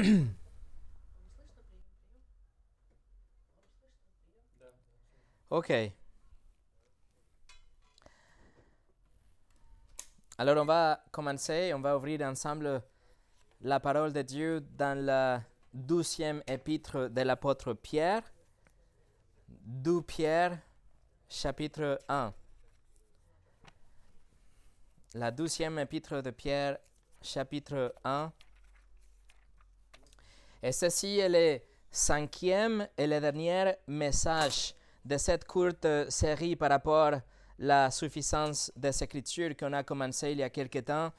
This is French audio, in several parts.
Ok. Alors on va commencer, on va ouvrir ensemble la parole de Dieu dans la douzième épître de l'apôtre Pierre. 2 Pierre, chapitre 1. La douzième épître de Pierre, chapitre 1. Et ceci est le cinquième et le dernier message de cette courte série par rapport à la suffisance des Écritures qu'on a commencé il y a quelque temps.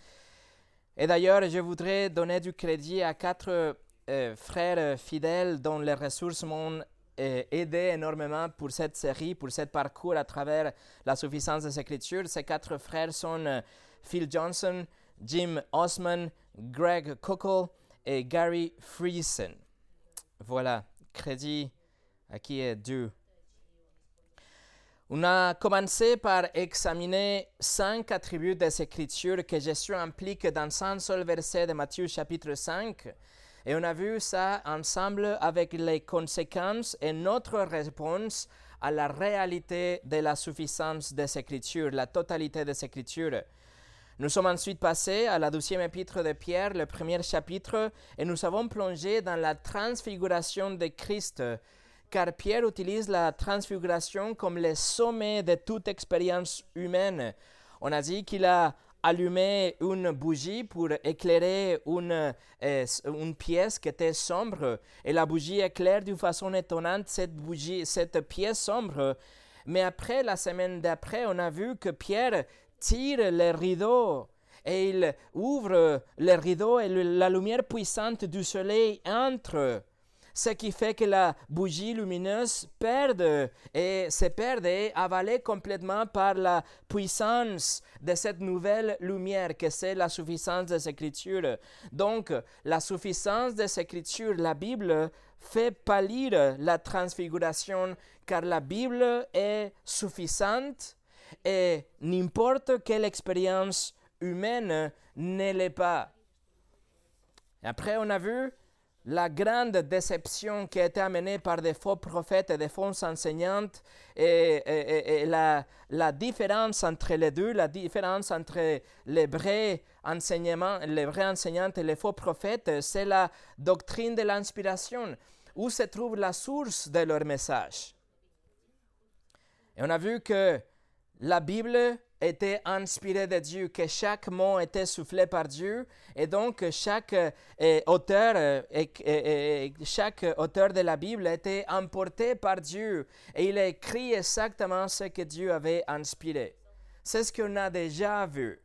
Et d'ailleurs, je voudrais donner du crédit à quatre euh, frères fidèles dont les ressources m'ont euh, aidé énormément pour cette série, pour ce parcours à travers la suffisance des Écritures. Ces quatre frères sont euh, Phil Johnson, Jim Osman, Greg Cockle et Gary Friesen. Voilà, crédit à qui est dû. On a commencé par examiner cinq attributs des Écritures que Jésus implique dans un seul verset de Matthieu chapitre 5. Et on a vu ça ensemble avec les conséquences et notre réponse à la réalité de la suffisance des Écritures, la totalité des Écritures. Nous sommes ensuite passés à la douzième épître de Pierre, le premier chapitre, et nous avons plongé dans la transfiguration de Christ car Pierre utilise la transfiguration comme le sommet de toute expérience humaine. On a dit qu'il a allumé une bougie pour éclairer une, euh, une pièce qui était sombre, et la bougie éclaire d'une façon étonnante cette, bougie, cette pièce sombre. Mais après, la semaine d'après, on a vu que Pierre tire les rideaux et il ouvre les rideaux et la lumière puissante du soleil entre ce qui fait que la bougie lumineuse perd et se perd et avalée complètement par la puissance de cette nouvelle lumière que c'est la suffisance des Écritures. Donc, la suffisance des Écritures, la Bible, fait pâlir la transfiguration car la Bible est suffisante et n'importe quelle expérience humaine ne l'est pas. après, on a vu la grande déception qui a été amenée par des faux prophètes et des fausses enseignantes et, la, différence entre les deux, la différence entre les vrais enseignements, les vrais enseignants et les faux prophètes, c'est la doctrine de l'inspiration, où se trouve la source de leur message. Et on a vu que la Bible était inspiré de Dieu, que chaque mot était soufflé par Dieu, et donc chaque euh, auteur, euh, chaque auteur de la Bible était emporté par Dieu, et il a écrit exactement ce que Dieu avait inspiré. C'est ce qu'on a déjà vu.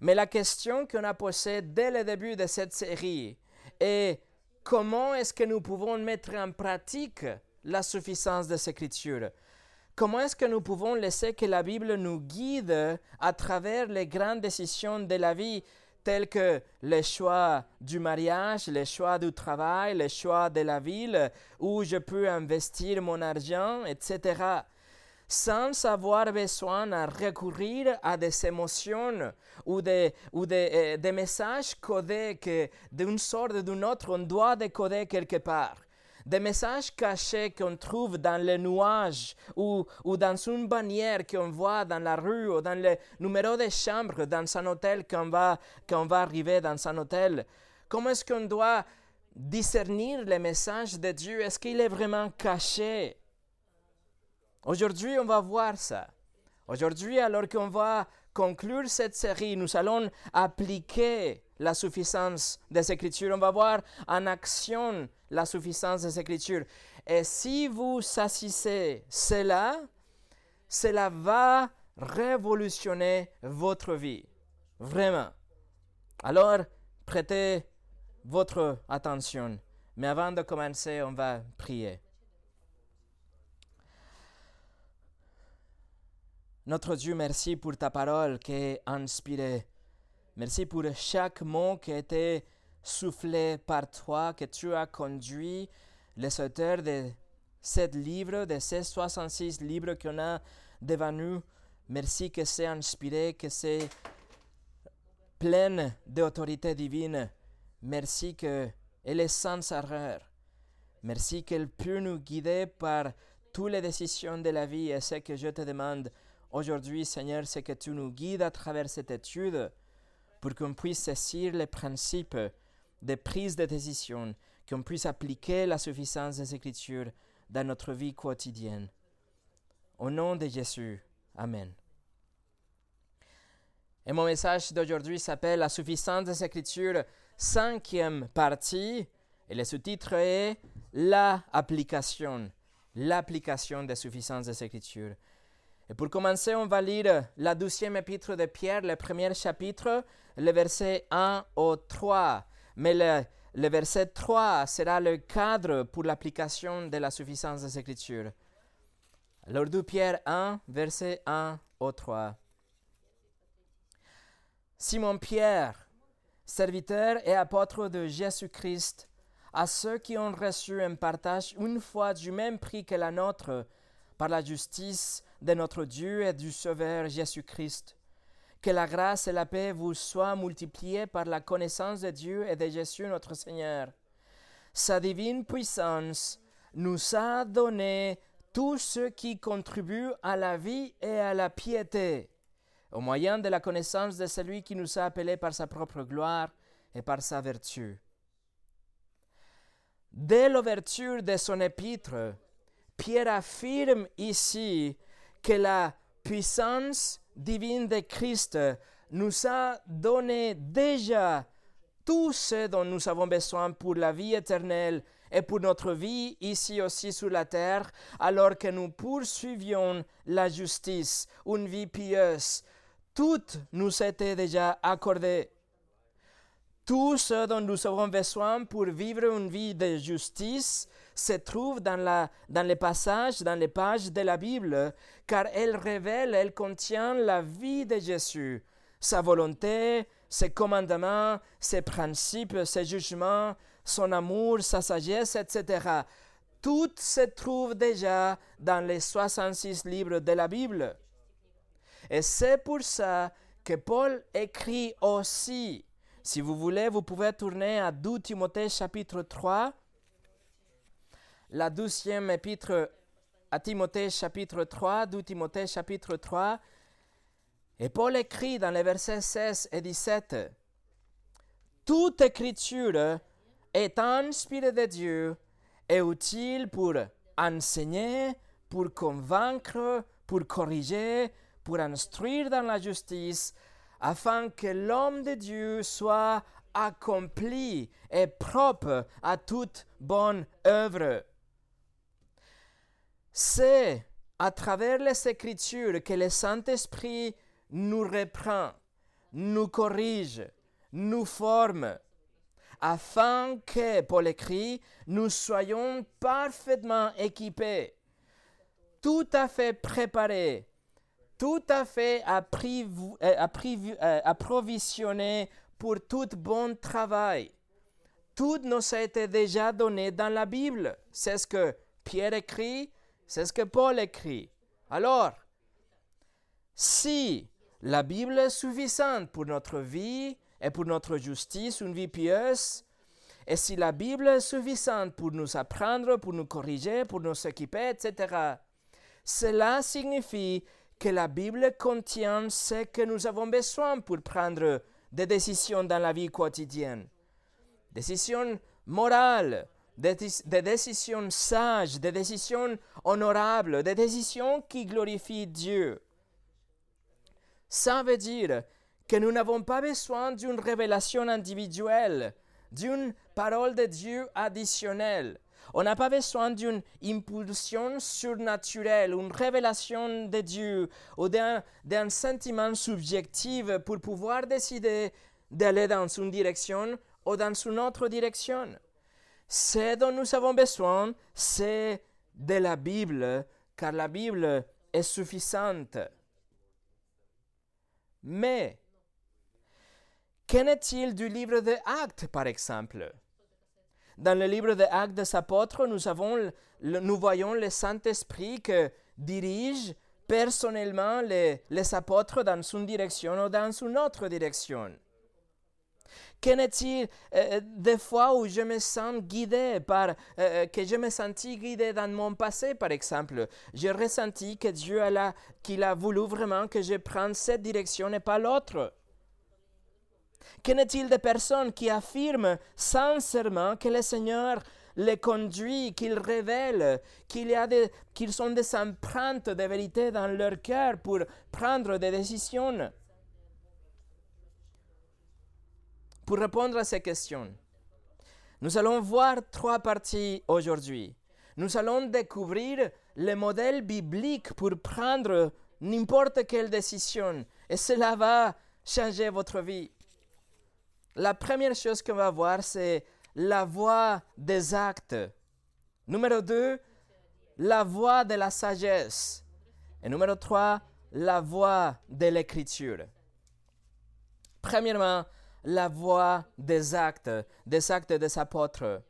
Mais la question qu'on a posée dès le début de cette série est comment est-ce que nous pouvons mettre en pratique la suffisance des Écritures? Comment est-ce que nous pouvons laisser que la Bible nous guide à travers les grandes décisions de la vie, telles que les choix du mariage, les choix du travail, les choix de la ville, où je peux investir mon argent, etc., sans avoir besoin de recourir à des émotions ou des, ou des, euh, des messages codés que d'une sorte ou d'une autre on doit décoder quelque part des messages cachés qu'on trouve dans les nuages ou, ou dans une bannière qu'on voit dans la rue ou dans le numéro de chambre dans un hôtel qu'on va, qu'on va arriver dans un hôtel. Comment est-ce qu'on doit discernir les messages de Dieu? Est-ce qu'il est vraiment caché? Aujourd'hui, on va voir ça. Aujourd'hui, alors qu'on va conclure cette série, nous allons appliquer la suffisance des Écritures. On va voir en action la suffisance des Écritures. Et si vous assistez cela, cela va révolutionner votre vie. Vraiment. Alors, prêtez votre attention. Mais avant de commencer, on va prier. Notre Dieu, merci pour ta parole qui est inspirée. Merci pour chaque mot qui a été soufflé par toi, que tu as conduit les auteurs de ce livre, de ces 66 livres qu'on a devant nous. Merci que c'est inspiré, que c'est plein d'autorité divine. Merci qu'elle est sans erreur. Merci qu'elle peut nous guider par toutes les décisions de la vie. Et ce que je te demande aujourd'hui, Seigneur, c'est que tu nous guides à travers cette étude pour qu'on puisse saisir les principes de prise de décision, qu'on puisse appliquer la suffisance des Écritures dans notre vie quotidienne. Au nom de Jésus. Amen. Et mon message d'aujourd'hui s'appelle La suffisance des Écritures, cinquième partie. Et le sous-titre est La application. L'application des suffisances des Écritures. Et pour commencer, on va lire la douzième épître de Pierre, le premier chapitre, le verset 1 au 3. Mais le, verset 3 sera le cadre pour l'application de la suffisance des Écritures. Alors, 2 Pierre 1, verset 1 au 3. Simon Pierre, serviteur et apôtre de Jésus-Christ, à ceux qui ont reçu un partage une fois du même prix que la nôtre, par la justice de notre Dieu et du Sauveur Jésus-Christ. Que la grâce et la paix vous soient multipliées par la connaissance de Dieu et de Jésus notre Seigneur. Sa divine puissance nous a donné tout ce qui contribue à la vie et à la piété, au moyen de la connaissance de celui qui nous a appelés par sa propre gloire et par sa vertu. Dès l'ouverture de son épître, Pierre affirme ici que la puissance divine de Christ nous a donné déjà tout ce dont nous avons besoin pour la vie éternelle et pour notre vie ici aussi sur la terre, alors que nous poursuivions la justice, une vie pieuse. Tout nous était déjà accordé. Tout ce dont nous avons besoin pour vivre une vie de justice se trouve dans, la, dans les passages, dans les pages de la Bible, car elle révèle, elle contient la vie de Jésus, sa volonté, ses commandements, ses principes, ses jugements, son amour, sa sagesse, etc. Tout se trouve déjà dans les 66 livres de la Bible. Et c'est pour ça que Paul écrit aussi si vous voulez, vous pouvez tourner à 2 Timothée chapitre 3, la douzième épître à Timothée chapitre 3, 2 Timothée chapitre 3. Et Paul écrit dans les versets 16 et 17, Toute écriture est inspirée de Dieu et utile pour enseigner, pour convaincre, pour corriger, pour instruire dans la justice, afin que l'homme de Dieu soit accompli et propre à toute bonne œuvre. C'est à travers les Écritures que le Saint-Esprit nous reprend, nous corrige, nous forme, afin que, Paul écrit, nous soyons parfaitement équipés, tout à fait préparés tout à fait euh, euh, approvisionné pour tout bon travail. Tout nous a été déjà donné dans la Bible. C'est ce que Pierre écrit, c'est ce que Paul écrit. Alors, si la Bible est suffisante pour notre vie et pour notre justice, une vie pieuse, et si la Bible est suffisante pour nous apprendre, pour nous corriger, pour nous équiper, etc., cela signifie que la Bible contient ce que nous avons besoin pour prendre des décisions dans la vie quotidienne. Décisions morales, des, décisions sages, des décisions honorables, des décisions qui glorifient Dieu. Ça veut dire que nous n'avons pas besoin d'une révélation individuelle, d'une parole de Dieu additionnelle. On n'a pas besoin d'une impulsion surnaturelle, une révélation de Dieu ou d'un sentiment subjectif pour pouvoir décider d'aller dans une direction ou dans une autre direction. Ce dont nous avons besoin, c'est de la Bible, car la Bible est suffisante. Mais, qu'en est-il du livre des Actes, par exemple? Dans le livre des Actes des Apôtres, nous, avons, nous voyons le Saint-Esprit qui dirige personnellement les, les apôtres dans une direction ou dans une autre direction. Qu'en est-il euh, des fois où je me sens guidé par, euh, que je me sentis guidé dans mon passé, par exemple. J'ai ressenti que Dieu a, qu'il a voulu vraiment que je prenne cette direction et pas l'autre. Qu'en est-il des personnes qui affirment sincèrement que le Seigneur les conduit, qu'ils révèlent, qu'il y a des, qu'ils sont des empreintes de vérité dans leur cœur pour prendre des décisions? Pour répondre à ces questions, nous allons voir trois parties aujourd'hui. Nous allons découvrir le modèle biblique pour prendre n'importe quelle décision et cela va changer votre vie. La première chose qu'on va voir, c'est la voie des actes. Numéro 2, la voie de la sagesse. Et numéro 3, la voie de l'écriture. Premièrement, la voie des actes, des actes des apôtres.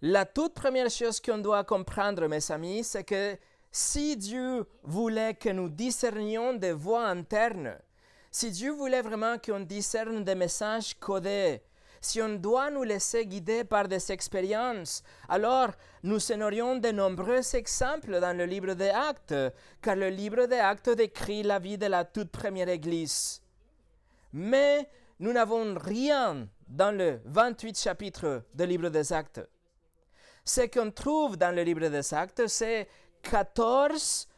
La toute première chose qu'on doit comprendre, mes amis, c'est que si Dieu voulait que nous discernions des voies internes, si Dieu voulait vraiment qu'on discerne des messages codés, si on doit nous laisser guider par des expériences, alors nous en aurions de nombreux exemples dans le livre des Actes, car le livre des Actes décrit la vie de la toute première Église. Mais nous n'avons rien dans le 28 chapitre du livre des Actes. Ce qu'on trouve dans le livre des Actes, c'est 14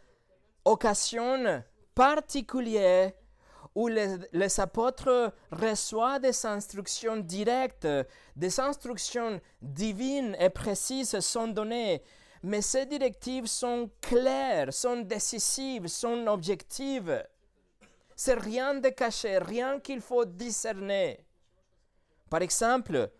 occasions particulières où les, apôtres reçoivent des instructions directes, des instructions divines et précises sont données, mais ces directives sont claires, sont décisives, sont objectives. C'est rien de caché, rien qu'il faut discerner. Par exemple,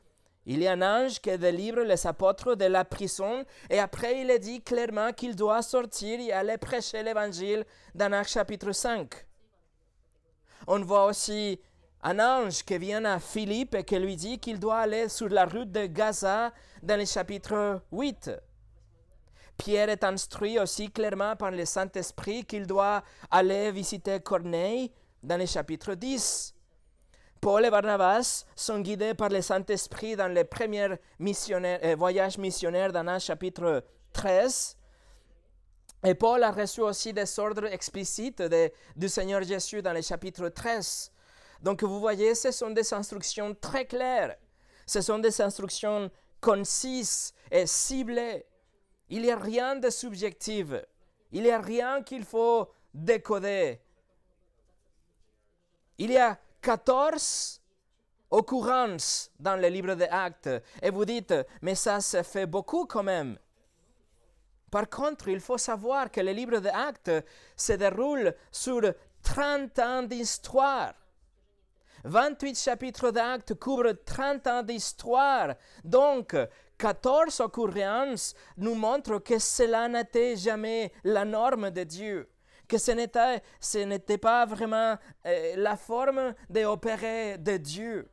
il y a un ange qui délivre les apôtres de la prison et après il est dit clairement qu'il doit sortir et aller prêcher l'évangile dans Acte chapitre 5. On voit aussi un ange qui vient à Philippe et qui lui dit qu'il doit aller sur la route de Gaza dans le chapitre 8. Pierre est instruit aussi clairement par le Saint-Esprit qu'il doit aller visiter Corneille dans le chapitre 10. Paul et Barnabas sont guidés par le Saint-Esprit dans les premiers euh, voyages missionnaires dans un chapitre 13. Et Paul a reçu aussi des ordres explicites du Seigneur Jésus dans le chapitre 13. Donc vous voyez, ce sont des instructions très claires. Ce sont des instructions concises et ciblées. Il n'y a rien de subjectif. Il n'y a rien qu'il faut décoder. Il y a 14 occurrences dans le livre des actes. Et vous dites, mais ça, se fait beaucoup quand même. Par contre, il faut savoir que le livre des actes se déroule sur 30 ans d'histoire. 28 chapitres d'actes couvrent 30 ans d'histoire. Donc, 14 occurrences nous montrent que cela n'était jamais la norme de Dieu, que ce n'était, ce n'était pas vraiment euh, la forme d'opérer de Dieu.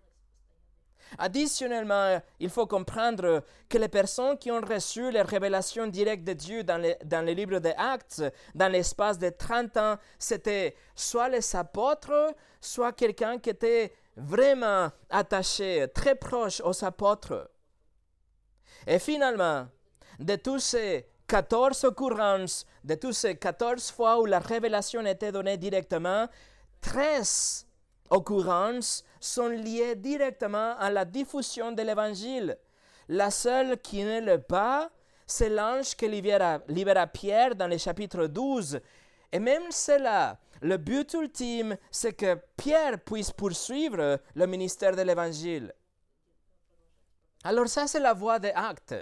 Additionnellement, il faut comprendre que les personnes qui ont reçu les révélations directes de Dieu dans le, dans le livre des Actes, dans l'espace de 30 ans, c'était soit les apôtres, soit quelqu'un qui était vraiment attaché, très proche aux apôtres. Et finalement, de tous ces 14 occurrences, de tous ces 14 fois où la révélation était donnée directement, 13 occurrences sont liées directement à la diffusion de l'évangile. La seule qui ne pas, c'est l'ange qui libéra, libéra Pierre dans le chapitre 12. Et même cela, le but ultime, c'est que Pierre puisse poursuivre le ministère de l'évangile. Alors ça, c'est la voie des actes.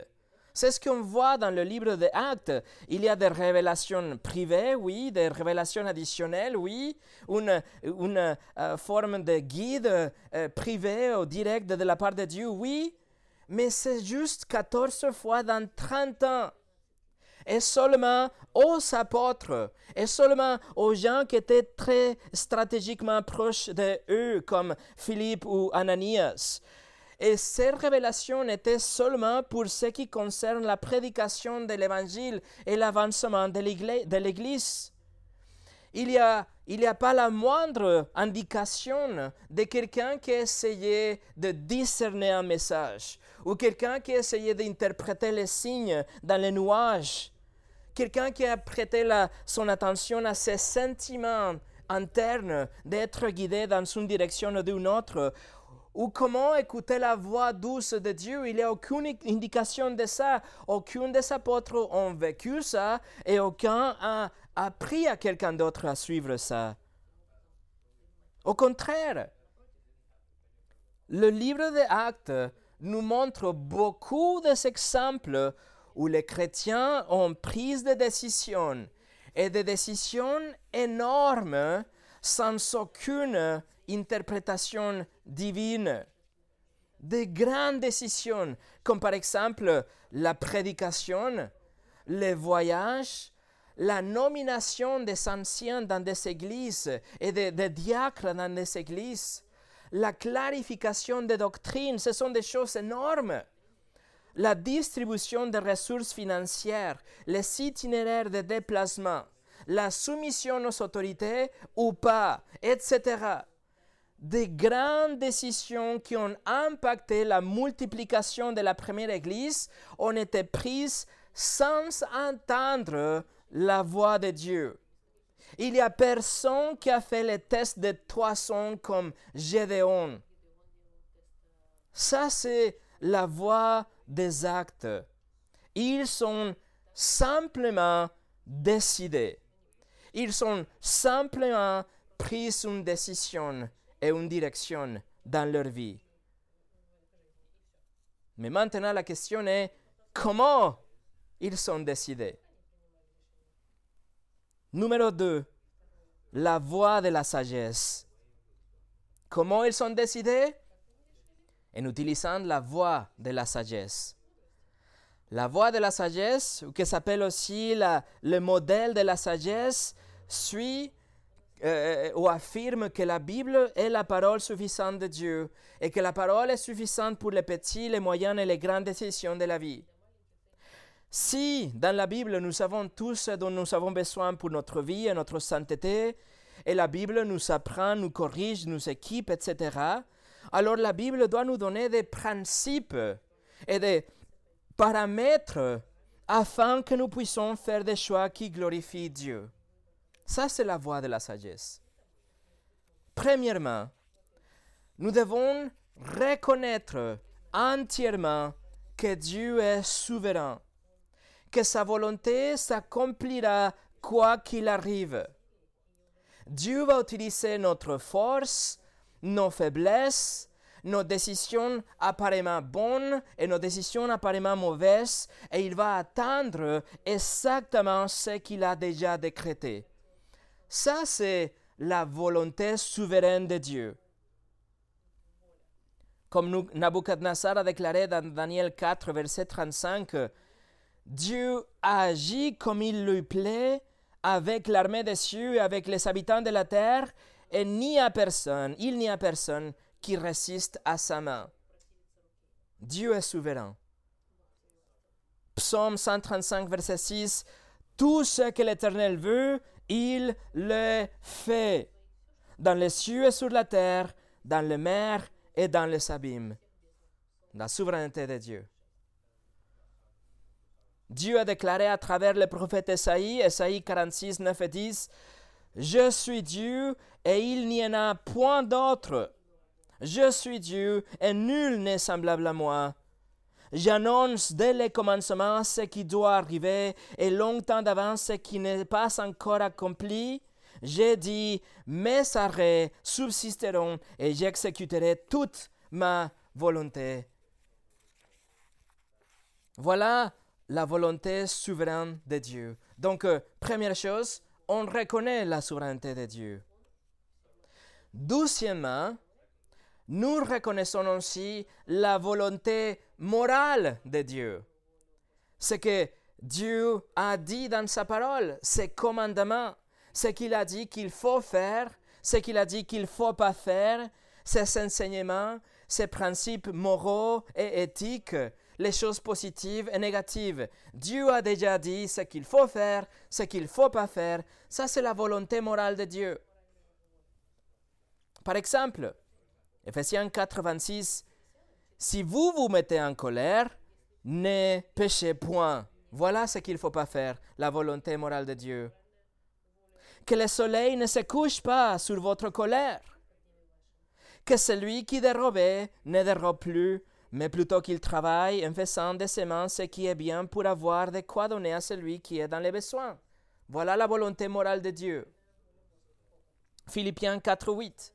C'est ce qu'on voit dans le livre des actes. Il y a des révélations privées, oui, des révélations additionnelles, oui, une, euh, forme de guide euh, privé ou direct de la part de Dieu, oui, mais c'est juste 14 fois dans 30 ans. Et seulement aux apôtres, et seulement aux gens qui étaient très stratégiquement proches de eux, comme Philippe ou Ananias. Et cette révélation était seulement pour ce qui concerne la prédication de l'Évangile et l'avancement de l'Église. il n'y a, pas la moindre indication de quelqu'un qui a essayé de discerner un message ou quelqu'un qui a essayé d'interpréter les signes dans les nuages, quelqu'un qui a prêté son attention à ses sentiments internes d'être guidé dans une direction ou d'une autre, ou comment écouter la voix douce de Dieu? Il n'y a aucune indication de ça. Aucun des apôtres ont vécu ça et aucun a appris à quelqu'un d'autre à suivre ça. Au contraire, le livre des Actes nous montre beaucoup d'exemples où les chrétiens ont pris des décisions et des décisions énormes sans aucune interprétation divine. Des grandes décisions, comme par exemple la prédication, les voyages, la nomination des anciens dans des églises et des, diacres dans des églises, la clarification des doctrines, ce sont des choses énormes. La distribution des ressources financières, les itinéraires de déplacement, la soumission aux autorités ou pas, etc. Des grandes décisions qui ont impacté la multiplication de la première Église ont été prises sans entendre la voix de Dieu. Il n'y a personne qui a fait les tests de toison comme Gédéon. Ça, c'est la voix des actes. Ils sont simplement décidés. Ils sont simplement pris une décision une direction dans leur vie. Mais maintenant, la question est comment ils sont décidés? Numéro 2. La voie de la sagesse. Comment ils sont décidés? En utilisant la voie de la sagesse. La voie de la sagesse, qui s'appelle aussi le modèle de la sagesse, suit euh, ou affirme que la Bible est la parole suffisante de Dieu et que la parole est suffisante pour les petits, les moyennes et les grandes décisions de la vie. Si dans la Bible nous savons tout ce dont nous avons besoin pour notre vie et notre sainteté, et la Bible nous apprend, nous corrige, nous équipe, etc., alors la Bible doit nous donner des principes et des paramètres afin que nous puissions faire des choix qui glorifient Dieu. Ça, c'est la voie de la sagesse. Premièrement, nous devons reconnaître entièrement que Dieu est souverain que sa volonté s'accomplira quoi qu'il arrive. Dieu va utiliser notre force, nos faiblesses, nos décisions apparemment bonnes et nos décisions apparemment mauvaises, et il va atteindre exactement ce qu'il a déjà décrété. Ça, c'est la volonté souveraine de Dieu. Comme Nabucodonosor a déclaré dans Daniel 4, verset 35, Dieu agit comme il lui plaît avec l'armée des cieux et avec les habitants de la terre, et personne, il n'y a personne qui résiste à sa main. Dieu est souverain. Psaume 135, verset 6, Tout ce que l'Éternel veut, il le fait, dans les cieux et sur la terre, dans les mers et dans les abîmes. La souveraineté de Dieu. Dieu a déclaré à travers le prophète Esaïe, Esaïe 46, 9 et 10, Je suis Dieu et il n'y en a point d'autre. Je suis Dieu et nul n'est semblable à moi. J'annonce dès le commencement ce qui doit arriver et longtemps d'avance ce qui n'est pas encore accompli. J'ai dit, mes arrêts subsisteront et j'exécuterai toute ma volonté. Voilà la volonté souveraine de Dieu. Donc, euh, première chose, on reconnaît la souveraineté de Dieu. Deuxièmement, nous reconnaissons aussi la volonté morale de Dieu. Ce que Dieu a dit dans sa parole, ses commandements, ce qu'il a dit qu'il faut faire, ce qu'il a dit qu'il ne faut pas faire, ses enseignements, ses principes moraux et éthiques, les choses positives et négatives. Dieu a déjà dit ce qu'il faut faire, ce qu'il ne faut pas faire. Ça, c'est la volonté morale de Dieu. Par exemple, Ephésiens 4, 26, Si vous vous mettez en colère, ne péchez point. Voilà ce qu'il ne faut pas faire, la volonté morale de Dieu. Que le soleil ne se couche pas sur votre colère. Que celui qui dérobait ne dérobe plus, mais plutôt qu'il travaille en faisant des semences ce qui est bien pour avoir de quoi donner à celui qui est dans les besoins. Voilà la volonté morale de Dieu. Philippiens 4, 8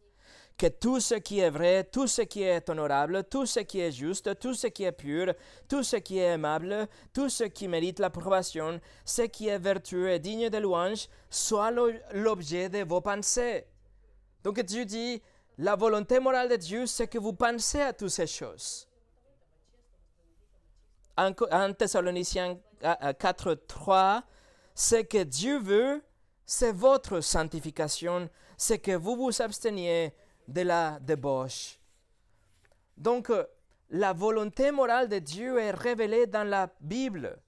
que tout ce qui est vrai, tout ce qui est honorable, tout ce qui est juste, tout ce qui est pur, tout ce qui est aimable, tout ce qui mérite l'approbation, ce qui est vertueux et digne de louange, soit l'objet de vos pensées. Donc Dieu dit, la volonté morale de Dieu, c'est que vous pensez à toutes ces choses. En, Thessaloniciens 4, 3, ce que Dieu veut, c'est votre sanctification, c'est que vous vous absteniez de la débauche. Donc, euh, la volonté morale de Dieu est révélée dans la Bible.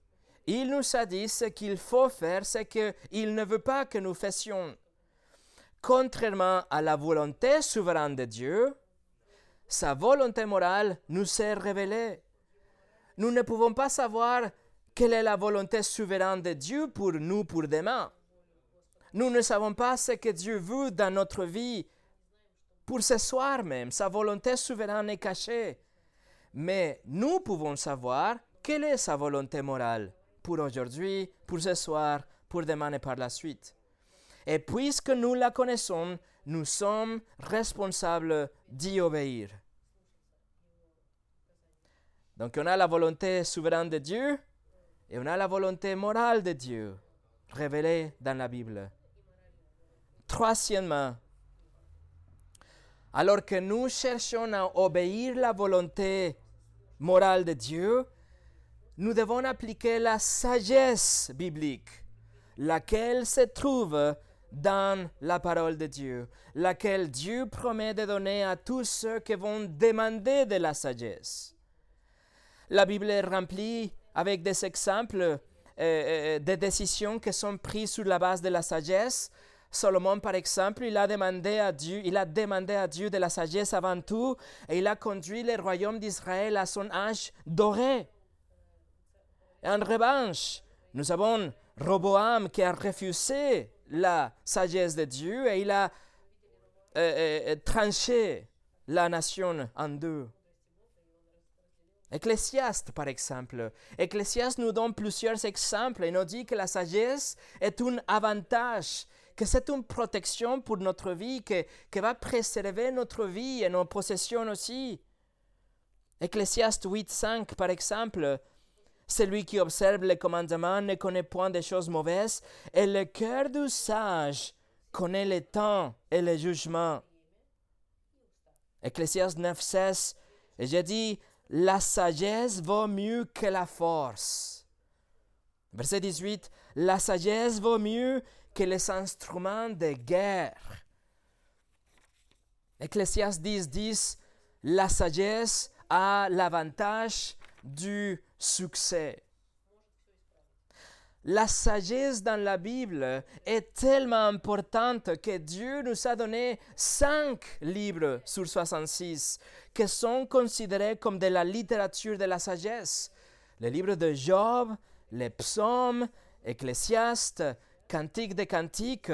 Il nous a dit ce qu'il faut faire, ce qu'il ne veut pas que nous fassions. Contrairement à la volonté souveraine de Dieu, sa volonté morale nous est révélée. Nous ne pouvons pas savoir quelle est la volonté souveraine de Dieu pour nous pour demain. Nous ne savons pas ce que Dieu veut dans notre vie pour ce soir même. Sa volonté souveraine est cachée. Mais nous pouvons savoir quelle est sa volonté morale pour aujourd'hui, pour ce soir, pour demain et par la suite. Et puisque nous la connaissons, nous sommes responsables d'y obéir. Donc on a la volonté souveraine de Dieu et on a la volonté morale de Dieu révélée dans la Bible. Troisièmement, alors que nous cherchons à obéir la volonté morale de Dieu, nous devons appliquer la sagesse biblique, laquelle se trouve dans la parole de Dieu, laquelle Dieu promet de donner à tous ceux qui vont demander de la sagesse. La Bible est remplie avec des exemples euh, euh, de décisions qui sont prises sur la base de la sagesse, Salomon, par exemple, il a demandé à Dieu, il a demandé à Dieu de la sagesse avant tout, et il a conduit le royaume d'Israël à son âge doré. En revanche, nous avons Roboam qui a refusé la sagesse de Dieu et il a euh, euh, euh, tranché la nation en deux. Ecclésiaste, par exemple. Ecclésiaste nous donne plusieurs exemples et nous dit que la sagesse est un avantage que c'est une protection pour notre vie, que, va préserver notre vie et nos possessions aussi. Ecclésiaste 8.5, par exemple, celui qui observe les commandements ne connaît point des choses mauvaises, et le cœur du sage connaît le temps et le jugement. Ecclésiaste 9.16, et j'ai dit, la sagesse vaut mieux que la force. Verset 18, la sagesse vaut mieux que les instruments de guerre. Ecclésiaste 10, 10, la sagesse a l'avantage du succès. La sagesse dans la Bible est tellement importante que Dieu nous a donné cinq livres sur 66 qui sont considérés comme de la littérature de la sagesse. Le livre de Job, les psaumes, Ecclésiaste, Cantique des Cantiques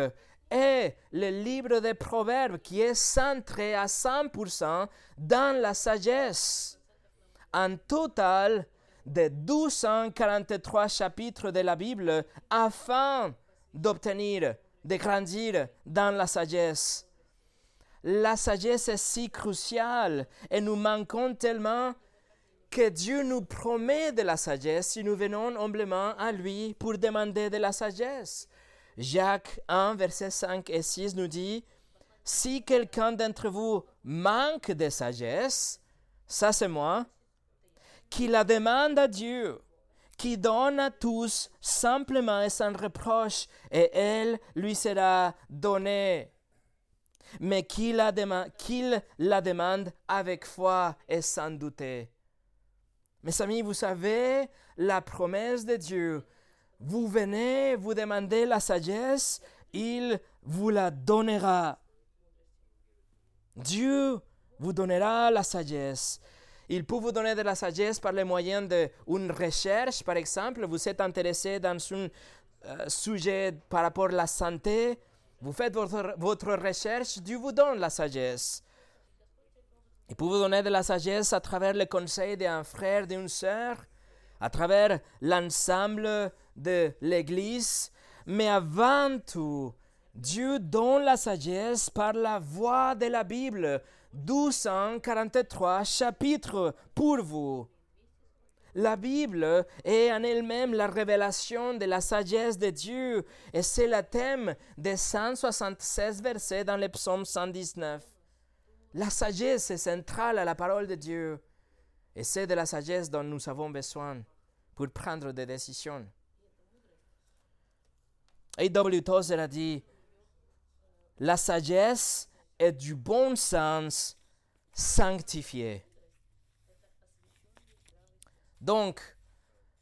est le livre des Proverbes qui est centré à 100% dans la sagesse. En total de 1243 chapitres de la Bible afin d'obtenir, de grandir dans la sagesse. La sagesse est si cruciale et nous manquons tellement que Dieu nous promet de la sagesse si nous venons humblement à lui pour demander de la sagesse. Jacques 1, versets 5 et 6 nous dit, si quelqu'un d'entre vous manque de sagesse, ça c'est moi, qui la demande à Dieu, qui donne à tous simplement et sans reproche, et elle lui sera donnée. Mais qu'il la, demande, la demande avec foi et sans douter. Mes amis, vous savez la promesse de Dieu. Vous venez, vous demandez la sagesse, il vous la donnera. Dieu vous donnera la sagesse. Il peut vous donner de la sagesse par le moyen d'une recherche, par exemple. Vous êtes intéressé dans un euh, sujet par rapport à la santé. Vous faites votre, votre recherche, Dieu vous donne la sagesse. Il peut vous donner de la sagesse à travers le conseil d'un frère, d'une sœur, à travers l'ensemble de l'Église. Mais avant tout, Dieu donne la sagesse par la voix de la Bible. 1243 chapitres pour vous. La Bible est en elle-même la révélation de la sagesse de Dieu et c'est le thème des 176 versets dans le psaume 119. La sagesse est centrale à la parole de Dieu et c'est de la sagesse dont nous avons besoin pour prendre des décisions. A.W. Tozer a dit La sagesse est du bon sens sanctifié. Donc,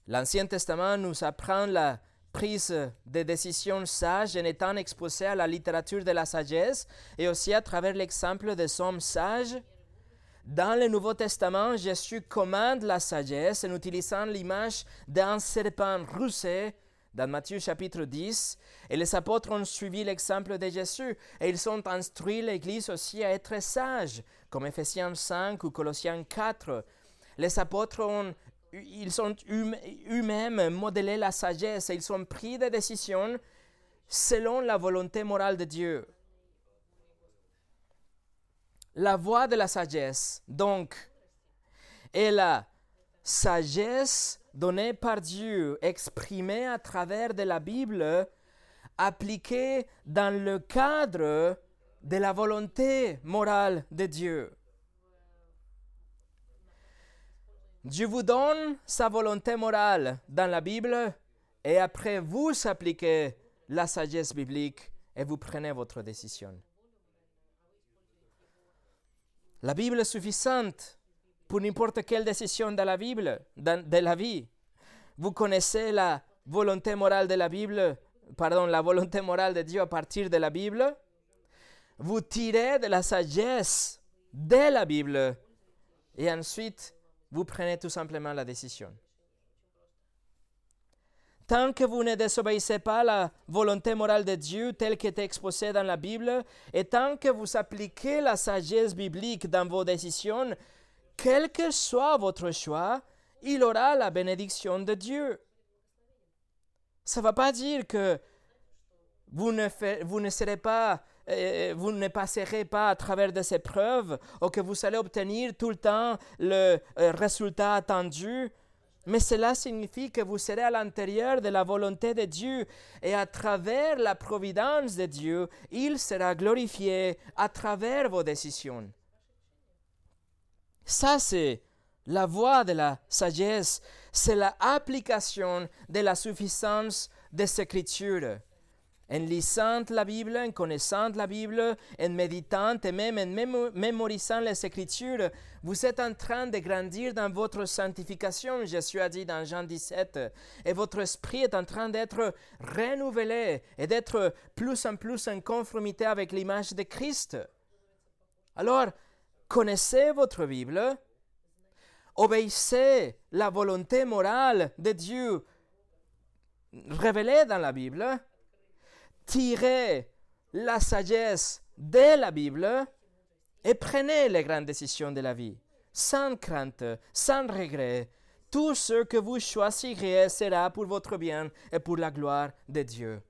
l'Ancien Testament nous apprend la prise de décisions sages en étant exposé à la littérature de la sagesse et aussi à travers l'exemple des hommes sages. Dans le Nouveau Testament, Jésus commande la sagesse en utilisant l'image d'un serpent rusé dans Matthieu chapitre 10. Et les apôtres ont suivi l'exemple de Jésus et ils ont instruit l'Église aussi à être sage, comme Ephésiens 5 ou Colossiens 4. Les apôtres ont ils ont eux-mêmes modélé la sagesse et ils ont pris des décisions selon la volonté morale de Dieu. La voie de la sagesse, donc, est la sagesse donnée par Dieu, exprimée à travers de la Bible, appliquée dans le cadre de la volonté morale de Dieu. Dieu vous donne sa volonté morale dans la Bible et après vous appliquez la sagesse biblique et vous prenez votre décision. La Bible est suffisante pour n'importe quelle décision de la Bible, de la vie. Vous connaissez la volonté morale de la Bible, pardon, la volonté morale de Dieu à partir de la Bible. Vous tirez de la sagesse de la Bible et ensuite vous prenez tout simplement la décision. Tant que vous ne désobéissez pas la volonté morale de Dieu telle qu'elle est exposée dans la Bible, et tant que vous appliquez la sagesse biblique dans vos décisions, quel que soit votre choix, il aura la bénédiction de Dieu. Ça ne va pas dire que vous ne, serez pas vous ne passerez pas à travers de ces preuves ou que vous allez obtenir tout le temps le euh, résultat attendu. Mais cela signifie que vous serez à l'intérieur de la volonté de Dieu et à travers la providence de Dieu, il sera glorifié à travers vos décisions. Ça, c'est la voie de la sagesse, c'est l'application de la suffisance des Écritures en lisant la Bible, en connaissant la Bible, en méditant et même en mémorisant les Écritures, vous êtes en train de grandir dans votre sanctification, Jésus a dit dans Jean 17, et votre esprit est en train d'être renouvelé et d'être plus en plus en conformité avec l'image de Christ. Alors, connaissez votre Bible, obéissez la volonté morale de Dieu révélée dans la Bible, tirez la sagesse de la Bible et prenez les grandes décisions de la vie, sans crainte, sans regret. Tout ce que vous choisirez sera pour votre bien et pour la gloire de Dieu.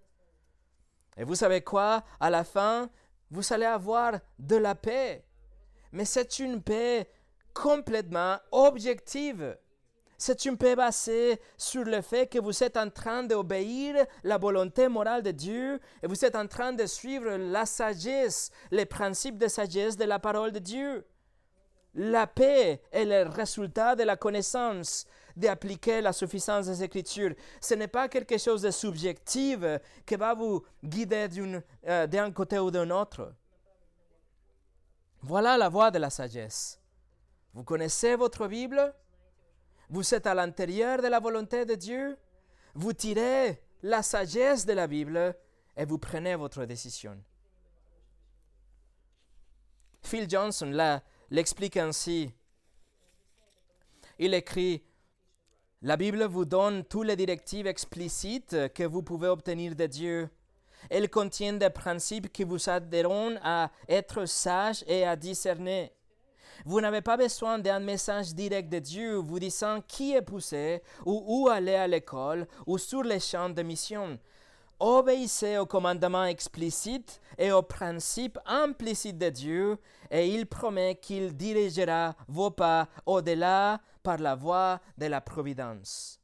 Et vous savez quoi? À la fin, vous allez avoir de la paix. Mais c'est une paix complètement objective. C'est une paix basée sur le fait que vous êtes en train d'obéir la volonté morale de Dieu et vous êtes en train de suivre la sagesse, les principes de sagesse de la parole de Dieu. La paix est le résultat de la connaissance, d'appliquer la suffisance des Écritures. Ce n'est pas quelque chose de subjectif qui va vous guider euh, d'un côté ou d'un autre. Voilà la voie de la sagesse. Vous connaissez votre Bible, Vous êtes à l'intérieur de la volonté de Dieu? Vous tirez la sagesse de la Bible et vous prenez votre décision. Phil Johnson l'explique ainsi. Il écrit La Bible vous donne toutes les directives explicites que vous pouvez obtenir de Dieu. Elle contient des principes qui vous aideront à être sage et à discerner. Vous n'avez pas besoin d'un message direct de Dieu vous disant qui poussé ou où aller à l'école ou sur les champs de mission. Obéissez aux commandements explicites et aux principes implicites de Dieu et il promet qu'il dirigera vos pas au-delà par la voie de la providence.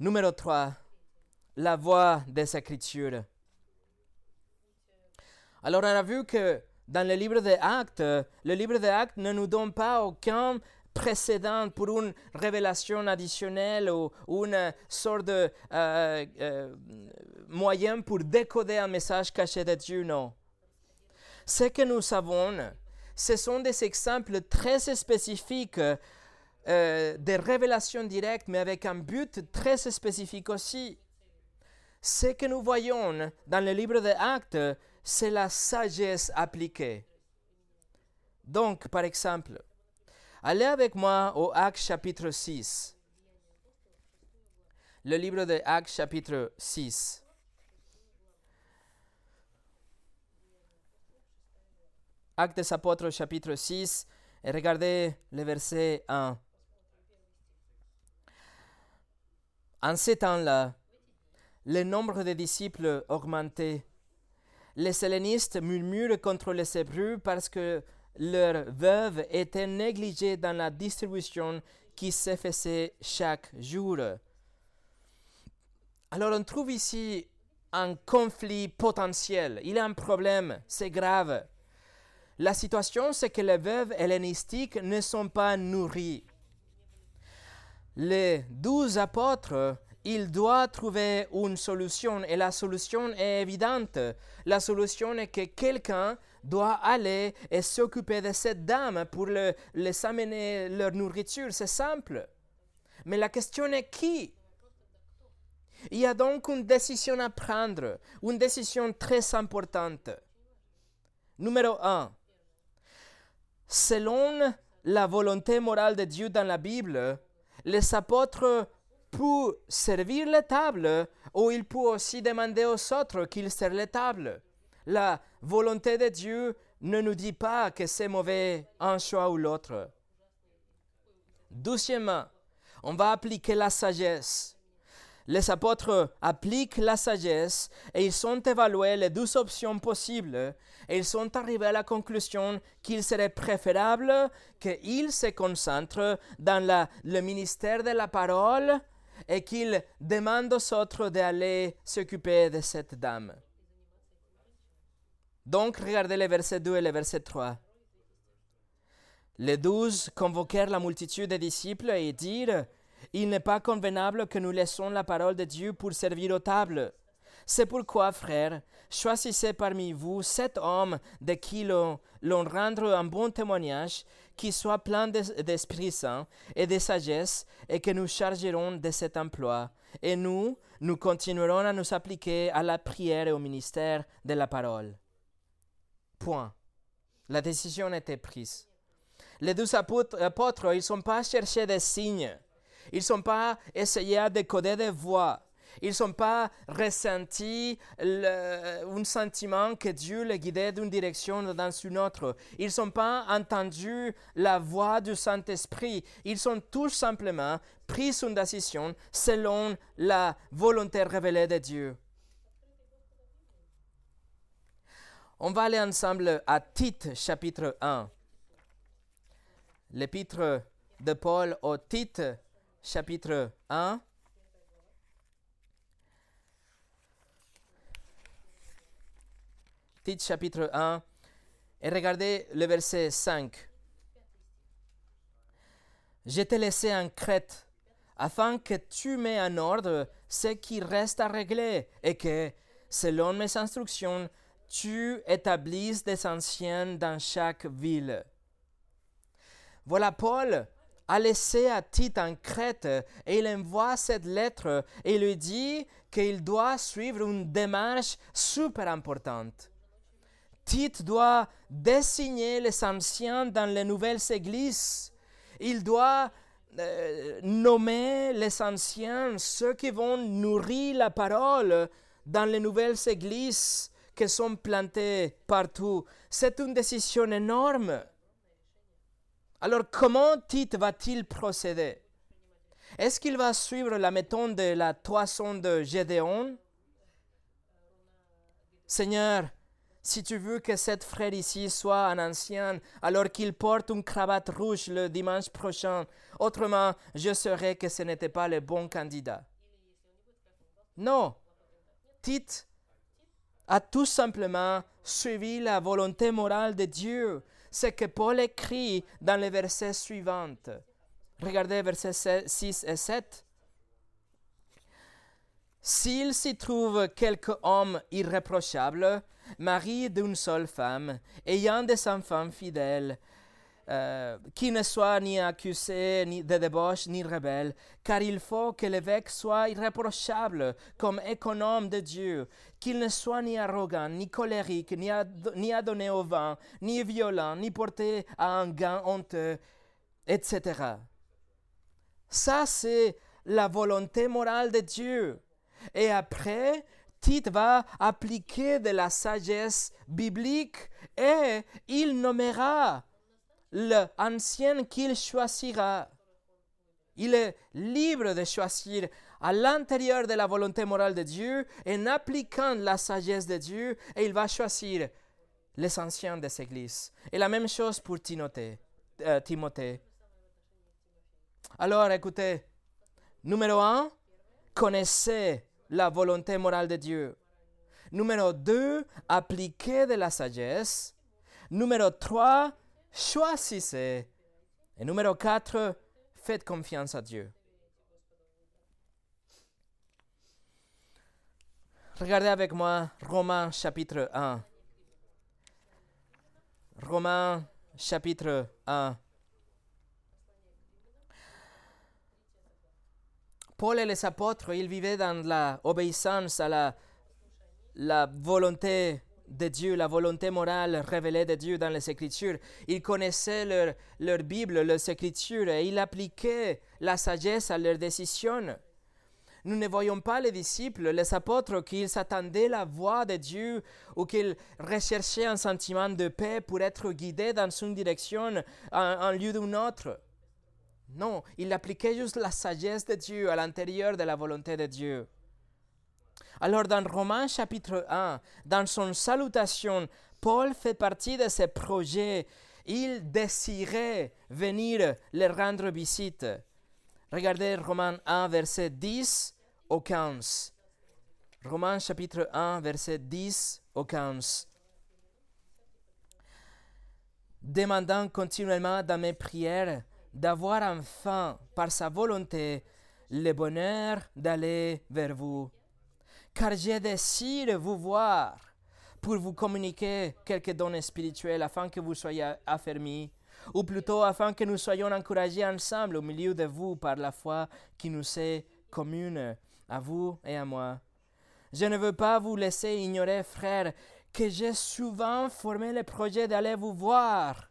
Numéro 3. La voie des Écritures. Alors on a vu que dans le livre des Actes, le livre des Actes ne nous donne pas aucun précédent pour une révélation additionnelle ou, une sorte de euh, euh, moyen pour décoder un message caché de Dieu, non. Ce que nous savons, ce sont des exemples très spécifiques euh, des révélations directes, mais avec un but très spécifique aussi. Ce que nous voyons dans le livre des Actes, c'est la sagesse appliquée. Donc, par exemple, allez avec moi au Actes chapitre 6. Le livre de Actes chapitre 6. Actes des apôtres chapitre 6 et regardez le verset 1. En ces temps-là, le nombre de disciples augmentait les hellénistes murmurent contre les Hébreux parce que leurs veuves étaient négligées dans la distribution qui se faisait chaque jour. Alors on trouve ici un conflit potentiel. Il y a un problème, c'est grave. La situation, c'est que les veuves hellénistiques ne sont pas nourries. Les douze apôtres il doit trouver une solution et la solution est évidente. La solution est que quelqu'un doit aller et s'occuper de cette dame pour les amener leur nourriture. C'est simple. Mais la question est qui? Il y a donc une décision à prendre, une décision très importante. Numéro 1. Selon la volonté morale de Dieu dans la Bible, les apôtres peut servir la table ou il peut aussi demander aux autres qu'ils servent la table. La volonté de Dieu ne nous dit pas que c'est mauvais un choix ou l'autre. Deuxièmement, on va appliquer la sagesse. Les apôtres appliquent la sagesse et ils ont évalué les deux options possibles et ils sont arrivés à la conclusion qu'il serait préférable qu'ils se concentrent dans le ministère de la parole et qu'il demande aux autres d'aller s'occuper de cette dame. Donc, regardez les versets 2 et le verset 3. Les douze convoquèrent la multitude des disciples et dirent Il n'est pas convenable que nous laissons la parole de Dieu pour servir aux tables. C'est pourquoi, frères, choisissez parmi vous sept hommes de qui l'on rendre un bon témoignage qui soit plein d'Esprit Saint et de sagesse, et que nous chargerons de cet emploi. Et nous, nous continuerons à nous appliquer à la prière et au ministère de la parole. Point. La décision était prise. Les deux apôtres, ils ne sont pas cherchés des signes. Ils ne sont pas essayés de décoder des voix. Ils ne sont pas ressentis un sentiment que Dieu les guidait d'une direction dans une autre. Ils ne sont pas entendus la voix du Saint-Esprit. Ils sont tout simplement pris une décision selon la volonté révélée de Dieu. On va aller ensemble à Tite chapitre 1. L'épître de Paul au Tite chapitre 1. Tite chapitre 1, et regardez le verset 5. Je t'ai laissé en Crète, afin que tu mets en ordre ce qui reste à régler, et que, selon mes instructions, tu établisses des anciens dans chaque ville. Voilà, Paul a laissé à Tite en Crète et il envoie cette lettre et lui dit qu'il doit suivre une démarche super importante. Tite doit désigner les anciens dans les nouvelles églises. Il doit euh, nommer les anciens, ceux qui vont nourrir la parole dans les nouvelles églises qui sont plantées partout. C'est une décision énorme. Alors comment Tite va-t-il procéder? Est-ce qu'il va suivre la méthode de la toison de Gédéon? Seigneur, si tu veux que cet frère ici soit un ancien, alors qu'il porte une cravate rouge le dimanche prochain, autrement je saurais que ce n'était pas le bon candidat. Non, Tite a tout simplement suivi la volonté morale de Dieu ce que Paul écrit dans les versets suivants. Regardez versets 6 et 7. S'il s'y trouve quelque homme irréprochable, mari d'une seule femme, ayant des enfants fidèles, euh, qui ne soit ni accusé ni de débauche ni rebelle, car il faut que l'évêque soit irréprochable comme économe de Dieu, qu'il ne soit ni arrogant, ni colérique, ni, ni adonné au vent, ni violent, ni porté à un gain honteux, etc. Ça, c'est la volonté morale de Dieu. Et après, Tite va appliquer de la sagesse biblique et il nommera l'ancien qu'il choisira. Il est libre de choisir à l'intérieur de la volonté morale de Dieu en appliquant la sagesse de Dieu et il va choisir les anciens des églises. Et la même chose pour Timothée. Euh, Timothée. Alors écoutez, numéro un, connaissez la volonté morale de Dieu. Numéro deux, appliquez de la sagesse. Numéro trois, choisissez. Et numéro 4, faites confiance à Dieu. Regardez avec moi Romains chapitre 1. Romains chapitre 1. Paul et les apôtres, ils vivaient dans l'obéissance à la, la volonté de Dieu, la volonté morale révélée de Dieu dans les Écritures. Ils connaissaient leur, leur Bible, leurs Écritures, et ils appliquaient la sagesse à leurs décisions. Nous ne voyons pas les disciples, les apôtres, qu'ils attendaient la voix de Dieu ou qu'ils recherchaient un sentiment de paix pour être guidés dans une direction en, lieu d'une autre. Non, ils appliquaient juste la sagesse de Dieu à l'intérieur de la volonté de Dieu. Alors dans Romains chapitre 1, dans son salutation, Paul fait partie de ce projet. Il désirait venir leur rendre visite. Regardez Romains 1, verset 10 au 15. Romains chapitre 1, verset 10 au 15. Demandant continuellement dans mes prières d'avoir enfin, par sa volonté, le bonheur d'aller vers vous car j'ai désiré vous voir pour vous communiquer quelques dons spirituels afin que vous soyez affermis, ou plutôt afin que nous soyons encouragés ensemble au milieu de vous par la foi qui nous est commune, à vous et à moi. Je ne veux pas vous laisser ignorer, frères, que j'ai souvent formé le projet d'aller vous voir,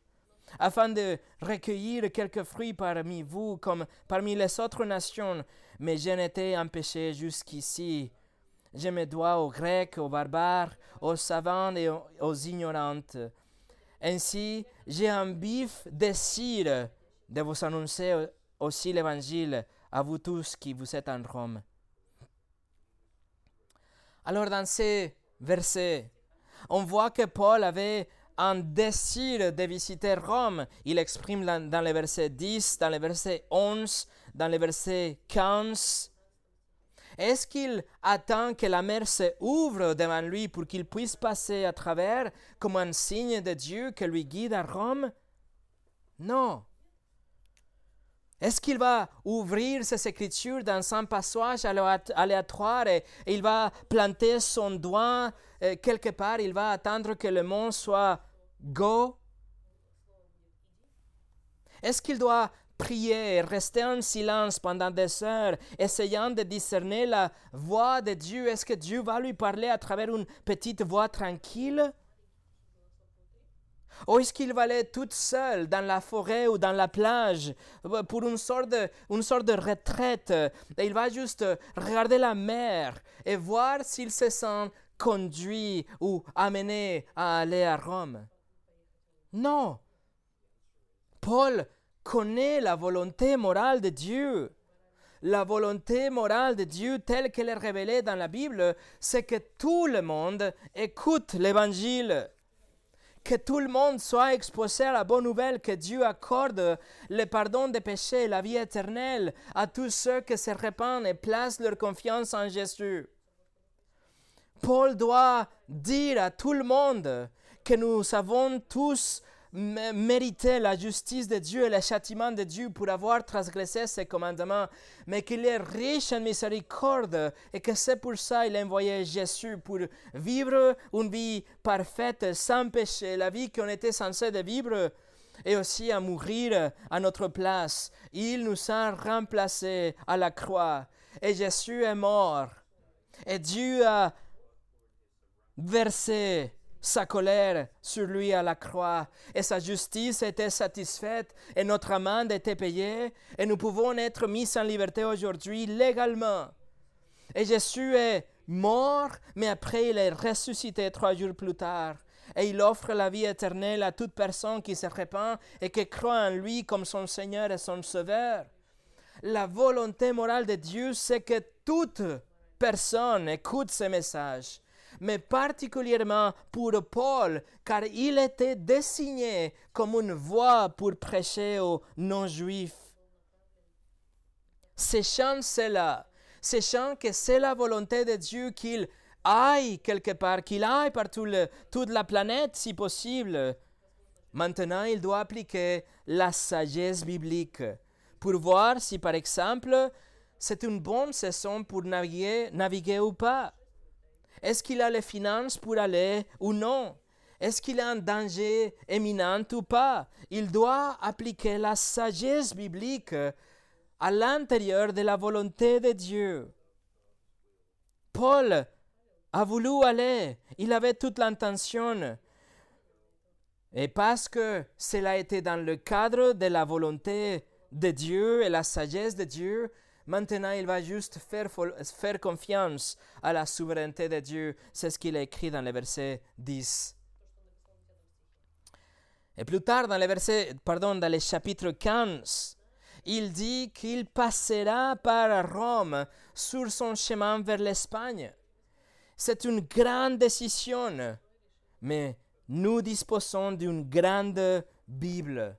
afin de recueillir quelques fruits parmi vous comme parmi les autres nations, mais je n'étais empêché jusqu'ici je me dois aux Grecs, aux barbares, aux savants et aux ignorantes. Ainsi, j'ai un vif désir de vous annoncer aussi l'Évangile à vous tous qui vous êtes en Rome. Alors dans ces versets, on voit que Paul avait un désir de visiter Rome. Il exprime dans les versets 10, dans les versets 11, dans les versets 15. Est-ce qu'il attend que la mer se ouvre devant lui pour qu'il puisse passer à travers comme un signe de Dieu qui lui guide à Rome? Non. Est-ce qu'il va ouvrir ses écritures dans un passage aléatoire et, il va planter son doigt euh, quelque part, il va attendre que le monde soit go? Est-ce qu'il doit prier rester en silence pendant des heures, essayant de discerner la voix de Dieu. Est-ce que Dieu va lui parler à travers une petite voix tranquille? Ou est-ce qu'il va aller tout seul dans la forêt ou dans la plage euh, pour une sorte de, une sorte de retraite? Et il va juste regarder la mer et voir s'il se sent conduit ou amené à aller à Rome. Non. Paul connaît la volonté morale de Dieu. La volonté morale de Dieu telle qu'elle est révélée dans la Bible, c'est que tout le monde écoute l'Évangile que tout le monde soit exposé à la bonne nouvelle que Dieu accorde le pardon des péchés et la vie éternelle à tous ceux qui se répandent et placent leur confiance en Jésus. Paul doit dire à tout le monde que nous avons tous mériter la justice de Dieu et le châtiment de Dieu pour avoir transgressé ses commandements, mais qu'il est riche en miséricorde et que c'est pour ça qu'il a envoyé Jésus pour vivre une vie parfaite, sans péché, la vie qu'on était censé vivre et aussi à mourir à notre place. Il nous a remplacés à la croix. Et Jésus est mort. Et Dieu a versé sa colère sur lui à la croix, et sa justice était satisfaite, et notre amende était payée, et nous pouvons être mis en liberté aujourd'hui légalement. Et Jésus est mort, mais après il est ressuscité trois jours plus tard. Et il offre la vie éternelle à toute personne qui se répand et qui croit en lui comme son Seigneur et son Sauveur. La volonté morale de Dieu, c'est que toute personne écoute ce message mais particulièrement pour Paul, car il était désigné comme une voix pour prêcher aux non-juifs. Sachant cela, sachant que c'est la volonté de Dieu qu'il aille quelque part, qu'il aille par toute la planète si possible, maintenant il doit appliquer la sagesse biblique pour voir si par exemple c'est une bonne saison pour naviguer, naviguer ou pas. Est-ce qu'il a les finances pour aller ou non? Est-ce qu'il a un danger éminent ou pas? Il doit appliquer la sagesse biblique à l'intérieur de la volonté de Dieu. Paul a voulu aller, il avait toute l'intention. Et parce que cela était dans le cadre de la volonté de Dieu et la sagesse de Dieu, Maintenant, il va juste faire, confiance à la souveraineté de Dieu. C'est ce qu'il a écrit dans le verset 10. Et plus tard, dans le verset, pardon, dans le chapitre 15, il dit qu'il passera par Rome sur son chemin vers l'Espagne. C'est une grande décision, mais nous disposons d'une grande Bible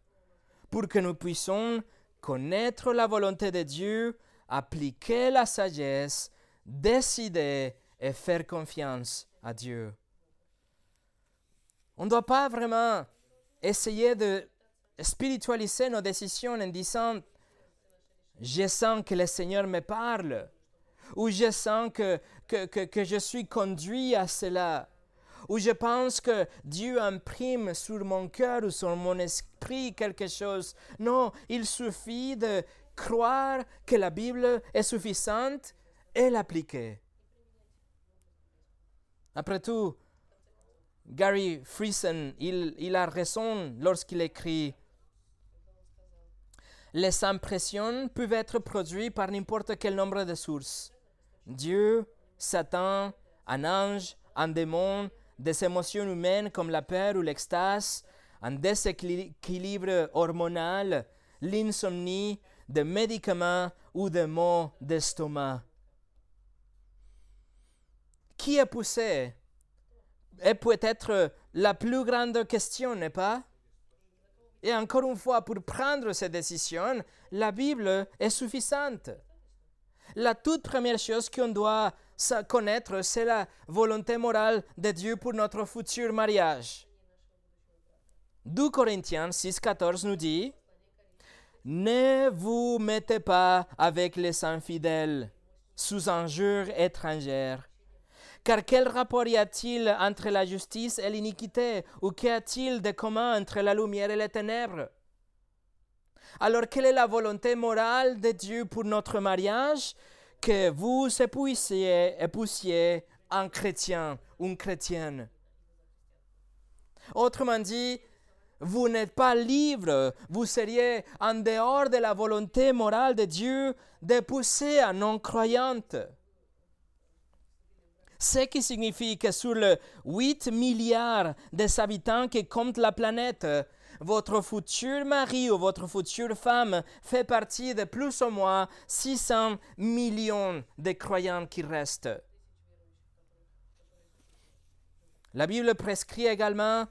pour que nous puissions connaître la volonté de Dieu appliquer la sagesse, décider et faire confiance à Dieu. On ne doit pas vraiment essayer de spiritualiser nos décisions en disant je sens que le Seigneur me parle ou je sens que, que, que, que je suis conduit à cela ou je pense que Dieu imprime sur mon cœur ou sur mon esprit quelque chose. Non, il suffit de croire que la Bible est suffisante et l'appliquer. Après tout, Gary Friesen, il, a raison lorsqu'il écrit Les impressions peuvent être produites par n'importe quel nombre de sources. Dieu, Satan, un ange, un démon, des émotions humaines comme la peur ou l'extase, un déséquilibre hormonal, l'insomnie, de médicaments ou de maux d'estomac. Qui est poussé? Est peut-être la plus grande question, n'est-ce pas? Et encore une fois, pour prendre cette décision, la Bible est suffisante. La toute première chose qu'on doit connaître, c'est la volonté morale de Dieu pour notre futur mariage. 2 Corinthiens 6,14 nous dit ne vous mettez pas avec les infidèles sous injure étrangère. Car quel rapport y a-t-il entre la justice et l'iniquité Ou qu'y a-t-il de commun entre la lumière et les ténèbres? Alors, quelle est la volonté morale de Dieu pour notre mariage? Que vous épousiez, épousiez un chrétien, une chrétienne. Autrement dit, vous n'êtes pas libre, vous seriez en dehors de la volonté morale de Dieu d'épouser un non-croyante. Ce qui signifie que sur les 8 milliards des habitants qui comptent la planète, votre futur mari ou votre future femme fait partie de plus ou moins 600 millions de croyants qui restent. La Bible prescrit également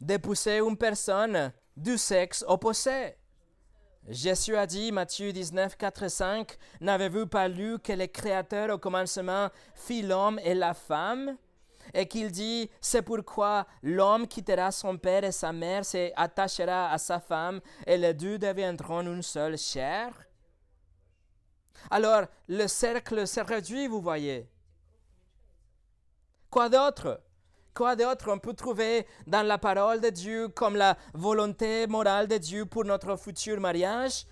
d'épouser une personne du sexe opposé. Jésus a dit, Matthieu 19, 4 et 5, N'avez-vous pas lu que le Créateur au commencement fit l'homme et la femme? Et qu'il dit, C'est pourquoi l'homme quittera son père et sa mère, s'attachera à sa femme, et les deux deviendront une seule chair? Alors, le cercle se réduit, vous voyez. Quoi d'autre? Quoi d'autre on peut trouver dans la parole de Dieu comme la volonté morale de Dieu pour notre futur mariage?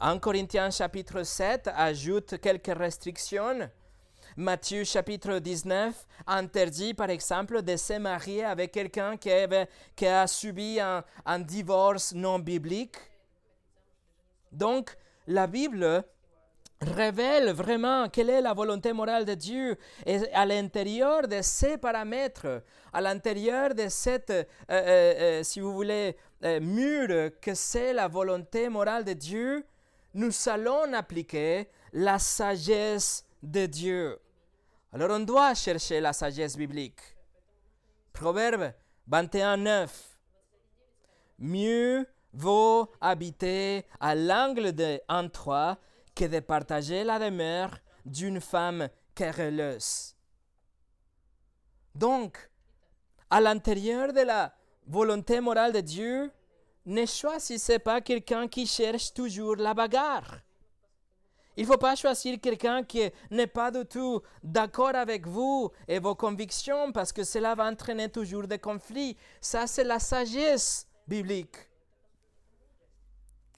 1 Corinthiens chapitre 7 ajoute quelques restrictions. Matthieu chapitre 19 interdit par exemple de se marier avec quelqu'un qui, a subi un divorce non biblique. Donc, la Bible révèle vraiment quelle est la volonté morale de Dieu. Et à l'intérieur de ces paramètres, à l'intérieur de cette, euh, euh, euh, si vous voulez, mur que c'est la volonté morale de Dieu, nous allons appliquer la sagesse de Dieu. Alors on doit chercher la sagesse biblique. Proverbe 21, 9. Mieux vaut habiter à l'angle de trois que de partager la demeure d'une femme querelleuse. Donc, à l'intérieur de la volonté morale de Dieu, ne choisissez pas quelqu'un qui cherche toujours la bagarre. Il ne faut pas choisir quelqu'un qui n'est pas du tout d'accord avec vous et vos convictions parce que cela va entraîner toujours des conflits. Ça, c'est la sagesse biblique.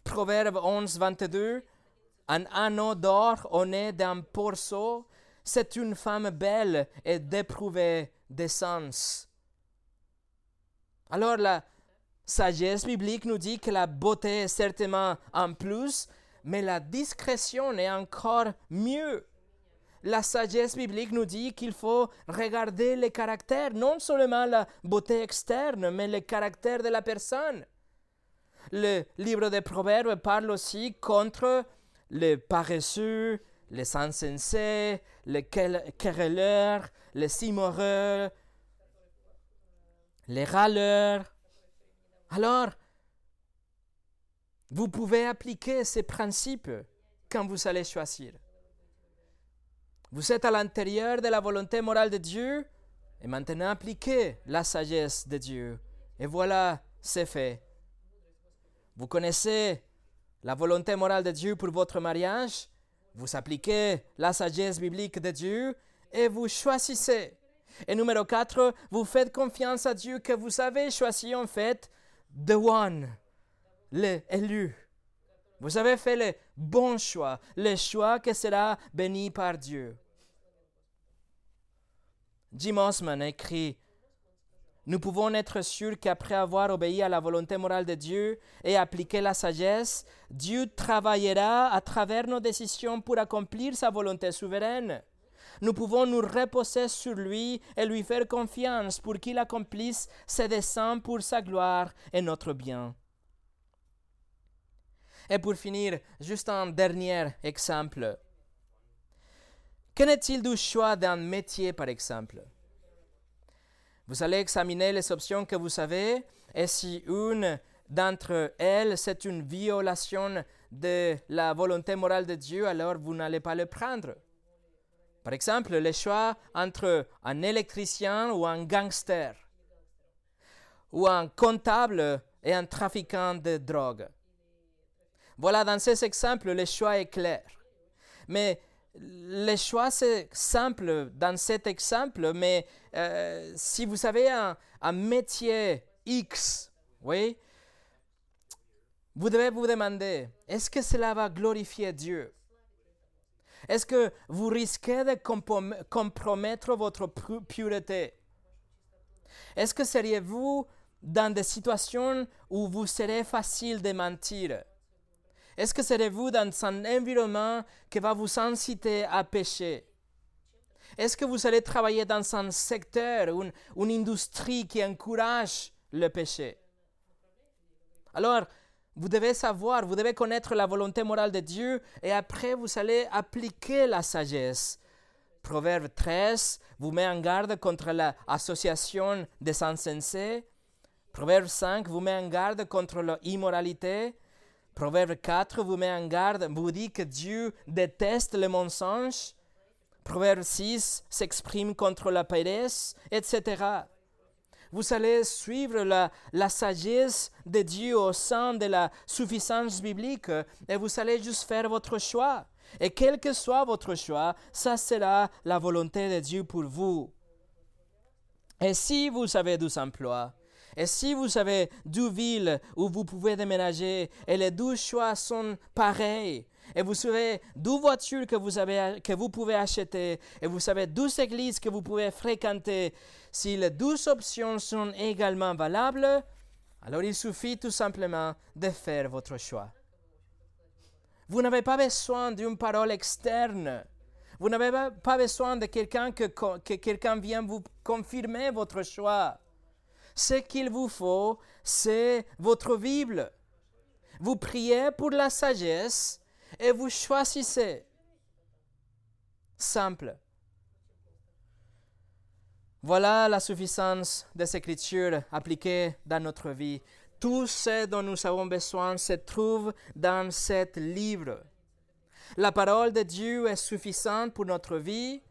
Proverbe 11, 22. Un anneau d'or nez d'un porceau, c'est une femme belle et d'éprouvée d'essence. Alors la sagesse biblique nous dit que la beauté est certainement un plus, mais la discrétion est encore mieux. La sagesse biblique nous dit qu'il faut regarder le caractère, non seulement la beauté externe, mais le caractère de la personne. Le livre des Proverbes parle aussi contre les paresseux, les insensés, les querelleurs, les simoreux, les râleurs. Alors, vous pouvez appliquer ces principes quand vous allez choisir. Vous êtes à l'intérieur de la volonté morale de Dieu et maintenant appliquez la sagesse de Dieu. Et voilà, c'est fait. Vous connaissez la volonté morale de Dieu pour votre mariage, vous appliquez la sagesse biblique de Dieu et vous choisissez. Et numéro 4, vous faites confiance à Dieu que vous avez choisi en fait the one, l'élu. Vous avez fait le bon choix, le choix qui sera béni par Dieu. Jim Osman écrit nous pouvons être sûrs qu'après avoir obéi à la volonté morale de Dieu et appliqué la sagesse, Dieu travaillera à travers nos décisions pour accomplir sa volonté souveraine. Nous pouvons nous reposer sur lui et lui faire confiance pour qu'il accomplisse ses desseins pour sa gloire et notre bien. Et pour finir, juste un dernier exemple. Qu'en est-il du choix d'un métier, par exemple? Vous allez examiner les options que vous avez et si une d'entre elles c'est une violation de la volonté morale de Dieu, alors vous n'allez pas le prendre. Par exemple, le choix entre un électricien ou un gangster, ou un comptable et un trafiquant de drogue. Voilà, dans ces exemples, le choix est clair. Mais le choix, c'est simple dans cet exemple, mais euh, si vous avez un, métier X, oui, vous devez vous demander, est-ce que cela va glorifier Dieu? Est-ce que vous risquez de compromettre votre pureté? Est-ce que seriez-vous dans des situations où vous serez facile de mentir? Est-ce que serez-vous dans un environnement qui va vous inciter à pécher Est-ce que vous allez travailler dans un secteur, une, une industrie qui encourage le péché? Alors, vous devez savoir, vous devez connaître la volonté morale de Dieu et après vous allez appliquer la sagesse. Proverbe 13 vous met en garde contre l'association des insensés. Proverbe 5 vous met en garde contre l'immoralité. Proverbe 4 vous met en garde, vous dit que Dieu déteste le mensonge. Proverbe 6 s'exprime contre la paresse, etc vous allez suivre la, la, sagesse de Dieu au sein de la suffisance biblique et vous allez juste faire votre choix. Et quel que soit votre choix, ça sera la volonté de Dieu pour vous. Et si vous avez deux emplois, et si vous avez deux villes où vous pouvez déménager et les deux choix sont pareils, et vous savez deux voitures que vous, pouvez acheter, et vous savez deux églises que vous pouvez fréquenter. Si les deux options sont également valables, alors il suffit tout simplement de faire votre choix. Vous n'avez pas besoin d'une parole externe. Vous n'avez pas besoin de quelqu'un que, que quelqu'un vienne vous confirmer votre choix. Ce qu'il vous faut, c'est votre Bible. Vous priez pour la sagesse et vous choisissez. Simple. Voilà la suffisance des Écritures appliquées dans notre vie. Tout ce dont nous avons besoin se trouve dans ce livre. La parole de Dieu est suffisante pour notre vie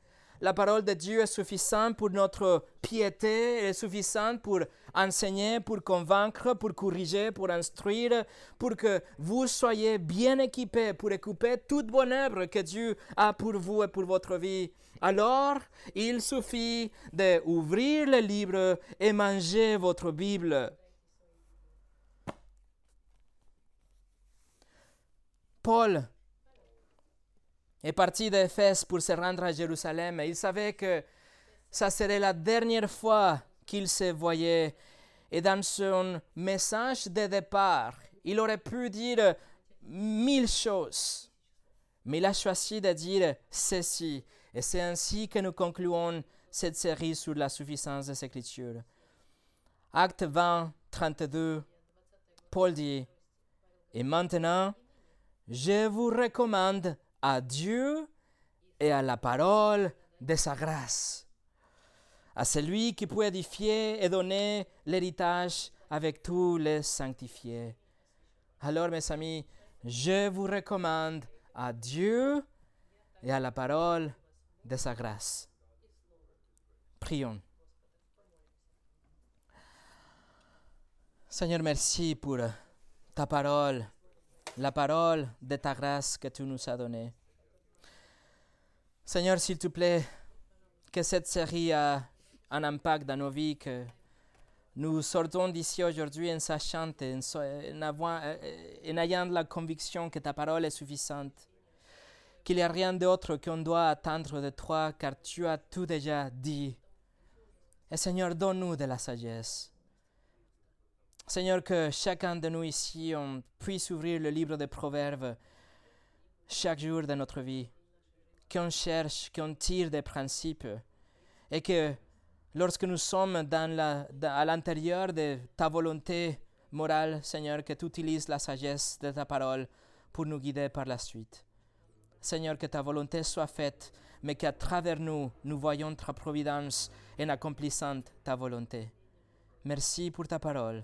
la parole de Dieu est suffisante pour notre piété, elle est suffisante pour enseigner, pour convaincre, pour corriger, pour instruire, pour que vous soyez bien équipés pour écouper toute bonne œuvre que Dieu a pour vous et pour votre vie. Alors, il suffit d'ouvrir le livre et manger votre Bible. Paul est parti d'Éphèse pour se rendre à Jérusalem. Il savait que ça serait la dernière fois qu'il se voyait. Et dans son message de départ, il aurait pu dire mille choses. Mais il a choisi de dire ceci. Et c'est ainsi que nous concluons cette série sur la suffisance des Écritures. Acte 20, 32, Paul dit, Et maintenant, je vous recommande à Dieu et à la parole de sa grâce, à celui qui peut édifier et donner l'héritage avec tous les sanctifiés. Alors, mes amis, je vous recommande à Dieu et à la parole de sa grâce. Prions. Seigneur, merci pour ta parole la parole de ta grâce que tu nous as donnée. Seigneur, s'il te plaît, que cette série a un impact dans nos vies, que nous sortons d'ici aujourd'hui en sachant, en, en ayant la conviction que ta parole est suffisante, qu'il n'y a rien d'autre qu'on doit attendre de toi, car tu as tout déjà dit. Et Seigneur, donne-nous de la sagesse. Seigneur, que chacun de nous ici, puisse ouvrir le livre des Proverbes chaque jour de notre vie, qu'on cherche, qu'on tire des principes, et que lorsque nous sommes à l'intérieur de ta volonté morale, Seigneur, que tu utilises la sagesse de ta parole pour nous guider par la suite. Seigneur, que ta volonté soit faite, mais qu'à travers nous, nous voyons ta providence en accomplissant ta volonté. Merci pour ta parole.